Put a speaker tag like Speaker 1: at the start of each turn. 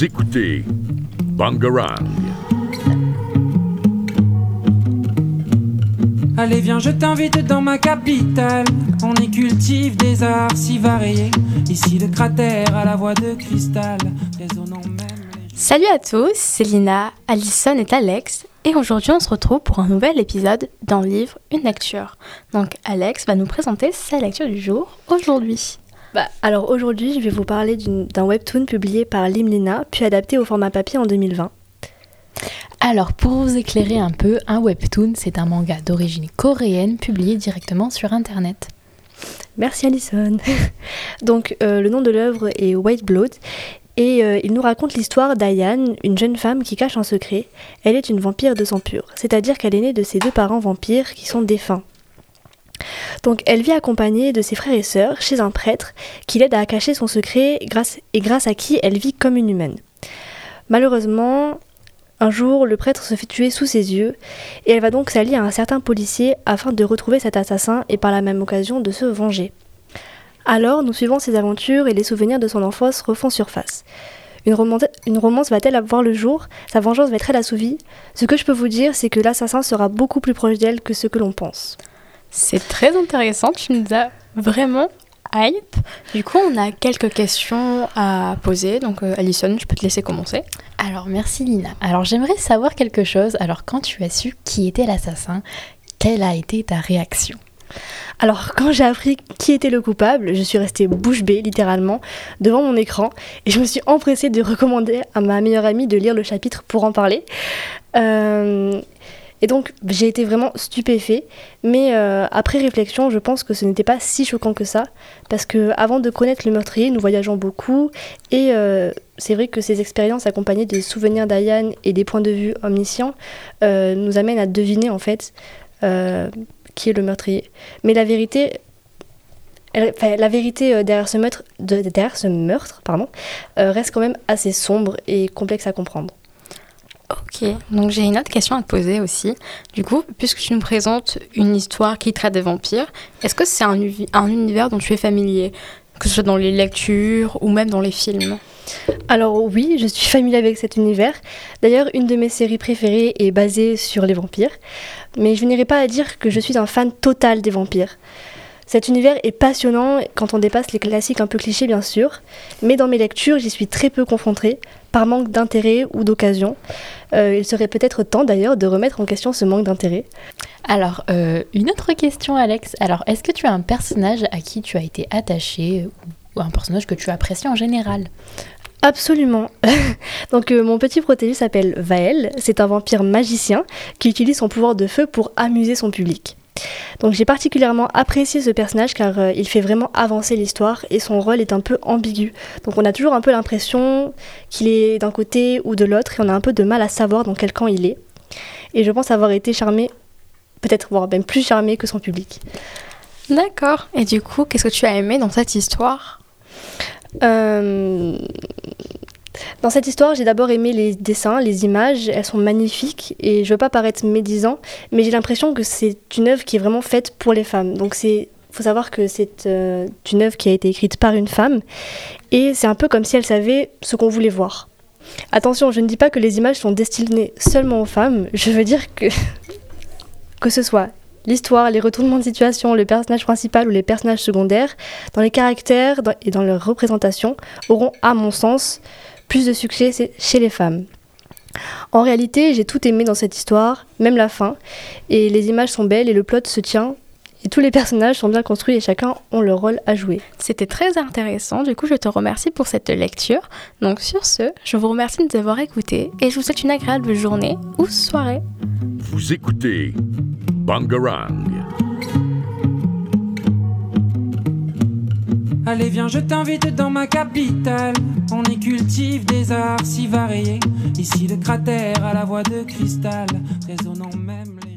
Speaker 1: Vous écoutez Bangarang.
Speaker 2: Allez viens, je t'invite dans ma capitale. On y cultive des arts si variés. Ici le cratère à la voix de cristal, résonnant même. les-
Speaker 3: Salut à tous, c'est Lina, Alison et Alex, et aujourd'hui on se retrouve pour un nouvel épisode d'un livre, une lecture. Donc Alex va nous présenter sa lecture du jour aujourd'hui.
Speaker 4: Bah, alors aujourd'hui, je vais vous parler d'un webtoon publié par Limlina, puis adapté au format papier en 2020.
Speaker 5: Alors, pour vous éclairer un peu, un webtoon, c'est un manga d'origine coréenne publié directement sur Internet.
Speaker 4: Merci Alison. Donc euh, le nom de l'œuvre est White Blood et euh, il nous raconte l'histoire d'Ayan, une jeune femme qui cache un secret. Elle est une vampire de sang pur, c'est-à-dire qu'elle est née de ses deux parents vampires qui sont défunts. Donc elle vit accompagnée de ses frères et sœurs chez un prêtre qui l'aide à cacher son secret et grâce à qui elle vit comme une humaine. Malheureusement, un jour, le prêtre se fait tuer sous ses yeux et elle va donc s'allier à un certain policier afin de retrouver cet assassin et par la même occasion de se venger. Alors, nous suivons ses aventures et les souvenirs de son enfance refont surface. Une, romance- va-t-elle avoir le jour? Sa vengeance va-t-elle assouvie Ce que je peux vous dire, c'est que l'assassin sera beaucoup plus proche d'elle que ce que l'on pense.
Speaker 3: C'est très intéressant, tu nous as vraiment hype. Du coup on a quelques questions à poser, donc euh, Alison, je peux te laisser commencer.
Speaker 5: Alors, merci Lina. Alors, j'aimerais savoir quelque chose. Alors, quand tu as su qui était l'assassin, quelle a été ta réaction?
Speaker 4: Alors, quand j'ai appris qui était le coupable, je suis restée bouche bée, littéralement, devant mon écran, et je me suis empressée de recommander à ma meilleure amie de lire le chapitre pour en parler. Euh, et donc, j'ai été vraiment stupéfait, mais euh, après réflexion, je pense que ce n'était pas si choquant que ça, parce que avant de connaître le meurtrier, nous voyageons beaucoup, et euh, c'est vrai que ces expériences accompagnées des souvenirs d'Ayan et des points de vue omniscients euh, nous amènent à deviner en fait qui est le meurtrier. Mais la vérité, derrière ce meurtre, de- derrière ce meurtre reste quand même assez sombre et complexe à comprendre.
Speaker 3: Donc j'ai une autre question à te poser aussi. Du coup, puisque tu nous présentes une histoire qui traite des vampires, est-ce que c'est un, un univers dont tu es familier? Que ce soit dans les lectures ou même dans les films?
Speaker 4: Alors oui, je suis familière avec cet univers. D'ailleurs, une de mes séries préférées est basée sur les vampires. Mais je n'irai pas à dire que je suis un fan total des vampires. Cet univers est passionnant quand on dépasse les classiques un peu clichés bien sûr, mais dans mes lectures j'y suis très peu confrontée, par manque d'intérêt ou d'occasion. Euh, il serait peut-être temps d'ailleurs de remettre en question ce manque d'intérêt.
Speaker 5: Alors, euh, une autre question, Alex. Alors, est-ce que tu as un personnage à qui tu as été attaché ou un personnage que tu apprécies en général?
Speaker 4: Absolument. Donc euh, mon petit protégé s'appelle Vael, c'est un vampire magicien qui utilise son pouvoir de feu pour amuser son public. Donc j'ai particulièrement apprécié ce personnage car euh, il fait vraiment avancer l'histoire et son rôle est un peu ambigu. Donc on a toujours un peu l'impression qu'il est d'un côté ou de l'autre et on a un peu de mal à savoir dans quel camp il est. Et je pense avoir été charmé, peut-être voire même plus charmé que son public.
Speaker 3: D'accord. Et du coup, qu'est-ce que tu as aimé dans cette histoire?
Speaker 4: Euh, Dans cette histoire, j'ai d'abord aimé les dessins, les images, elles sont magnifiques et je veux pas paraître médisant, mais j'ai l'impression que c'est une œuvre qui est vraiment faite pour les femmes. Donc c'est faut savoir que c'est euh, une œuvre qui a été écrite par une femme et c'est un peu comme si elle savait ce qu'on voulait voir. Attention, je ne dis pas que les images sont destinées seulement aux femmes, je veux dire que que ce soit l'histoire, les retournements de situation, le personnage principal ou les personnages secondaires, dans les caractères et dans leur représentation, auront, à mon sens, plus de succès chez les femmes. En réalité, j'ai tout aimé dans cette histoire, même la fin, et les images sont belles et le plot se tient, et tous les personnages sont bien construits et chacun ont leur rôle à jouer.
Speaker 3: C'était très intéressant. Du coup, je te remercie pour cette lecture. Donc, sur ce, je vous remercie de nous avoir écoutés et je vous souhaite une agréable journée ou soirée.
Speaker 1: Vous écoutez Bangarang.
Speaker 2: Allez viens, je t'invite dans ma capitale. On y cultive des arts si variés. Ici le cratère à la voix de cristal, résonnant même les...